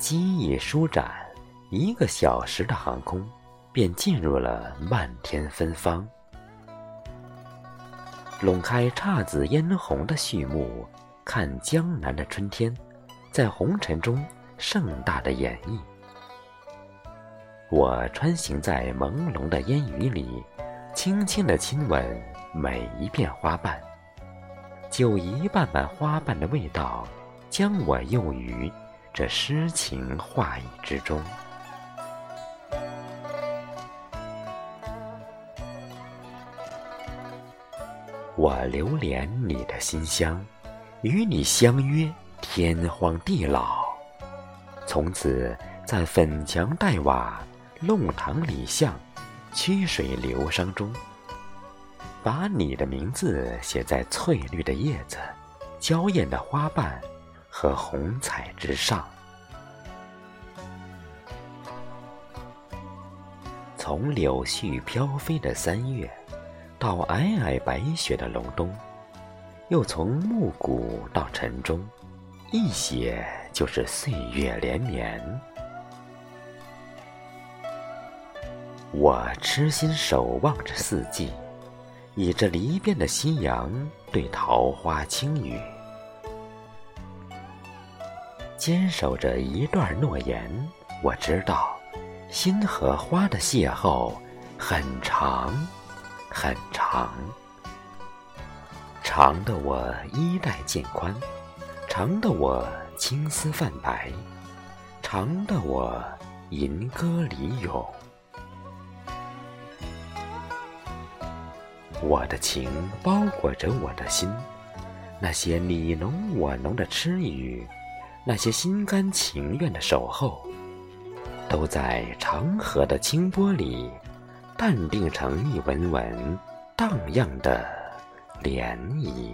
机翼舒展，一个小时的航空，便进入了漫天芬芳。拢开姹紫嫣红的序幕，看江南的春天，在红尘中盛大的演绎。我穿行在朦胧的烟雨里，轻轻地亲吻每一片花瓣，酒一瓣瓣花瓣的味道，将我诱于这诗情画意之中。我流连你的馨香，与你相约天荒地老，从此在粉墙黛瓦。弄堂里巷，曲水流觞中，把你的名字写在翠绿的叶子、娇艳的花瓣和红彩之上。从柳絮飘飞的三月，到皑皑白雪的隆冬，又从暮鼓到晨钟，一写就是岁月连绵。我痴心守望着四季，倚着离别的夕阳，对桃花轻语，坚守着一段诺言。我知道，心和花的邂逅很长，很长，长的我衣带渐宽，长的我青丝泛白，长的我吟歌里咏。我的情包裹着我的心，那些你侬我侬的痴语，那些心甘情愿的守候，都在长河的清波里淡定成一纹纹荡漾的涟漪。